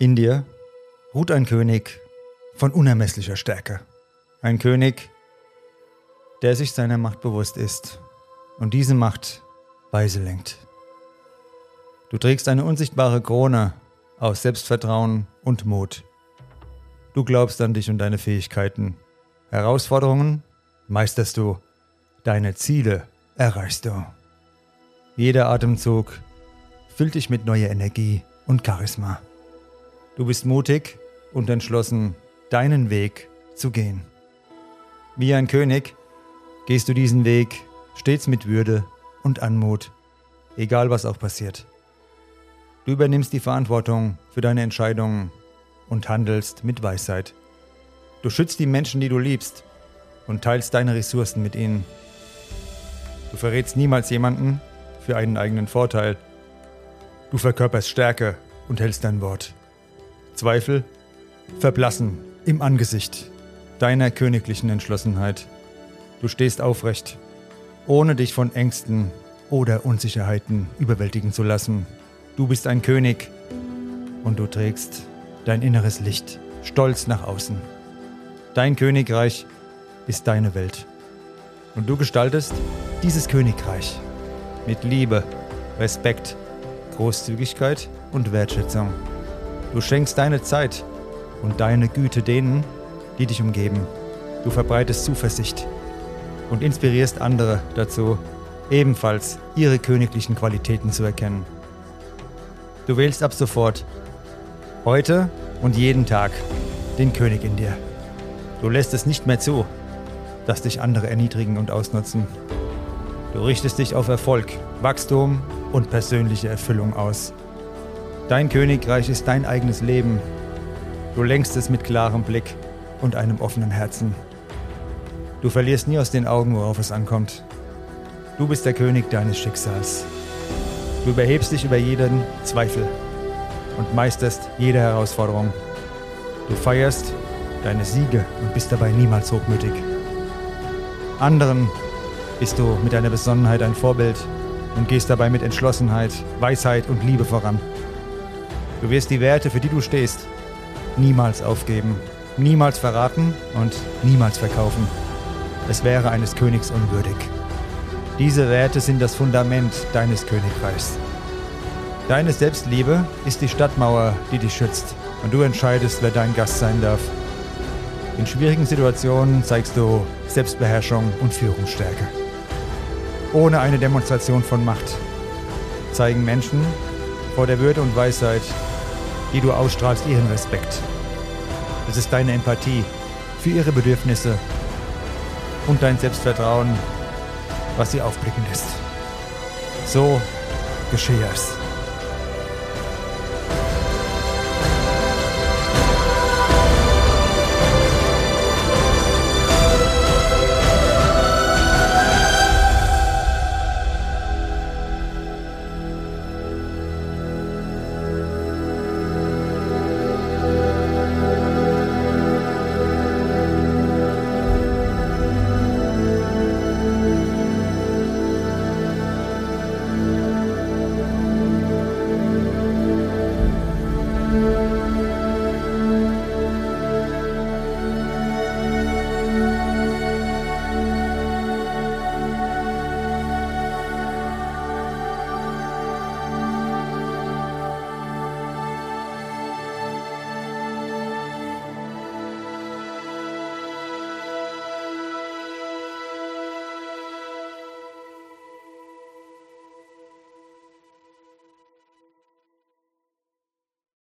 In dir ruht ein König von unermesslicher Stärke. Ein König, der sich seiner Macht bewusst ist und diese Macht weise lenkt. Du trägst eine unsichtbare Krone aus Selbstvertrauen und Mut. Du glaubst an dich und deine Fähigkeiten. Herausforderungen meisterst du, deine Ziele erreichst du. Jeder Atemzug füllt dich mit neuer Energie und Charisma. Du bist mutig und entschlossen, deinen Weg zu gehen. Wie ein König gehst du diesen Weg stets mit Würde und Anmut, egal was auch passiert. Du übernimmst die Verantwortung für deine Entscheidungen und handelst mit Weisheit. Du schützt die Menschen, die du liebst und teilst deine Ressourcen mit ihnen. Du verrätst niemals jemanden für einen eigenen Vorteil. Du verkörperst Stärke und hältst dein Wort. Zweifel verblassen im Angesicht deiner königlichen Entschlossenheit. Du stehst aufrecht, ohne dich von Ängsten oder Unsicherheiten überwältigen zu lassen. Du bist ein König und du trägst dein inneres Licht stolz nach außen. Dein Königreich ist deine Welt. Und du gestaltest dieses Königreich mit Liebe, Respekt, Großzügigkeit und Wertschätzung. Du schenkst deine Zeit und deine Güte denen, die dich umgeben. Du verbreitest Zuversicht und inspirierst andere dazu, ebenfalls ihre königlichen Qualitäten zu erkennen. Du wählst ab sofort, heute und jeden Tag, den König in dir. Du lässt es nicht mehr zu, dass dich andere erniedrigen und ausnutzen. Du richtest dich auf Erfolg, Wachstum und persönliche Erfüllung aus. Dein Königreich ist dein eigenes Leben. Du lenkst es mit klarem Blick und einem offenen Herzen. Du verlierst nie aus den Augen, worauf es ankommt. Du bist der König deines Schicksals. Du überhebst dich über jeden Zweifel und meisterst jede Herausforderung. Du feierst deine Siege und bist dabei niemals hochmütig. Anderen bist du mit deiner Besonnenheit ein Vorbild und gehst dabei mit Entschlossenheit, Weisheit und Liebe voran. Du wirst die Werte, für die du stehst, niemals aufgeben, niemals verraten und niemals verkaufen. Es wäre eines Königs unwürdig. Diese Werte sind das Fundament deines Königreichs. Deine Selbstliebe ist die Stadtmauer, die dich schützt und du entscheidest, wer dein Gast sein darf. In schwierigen Situationen zeigst du Selbstbeherrschung und Führungsstärke. Ohne eine Demonstration von Macht zeigen Menschen vor der Würde und Weisheit, die du ausstrahlst, ihren Respekt. Es ist deine Empathie für ihre Bedürfnisse und dein Selbstvertrauen, was sie aufblicken lässt. So geschehe es.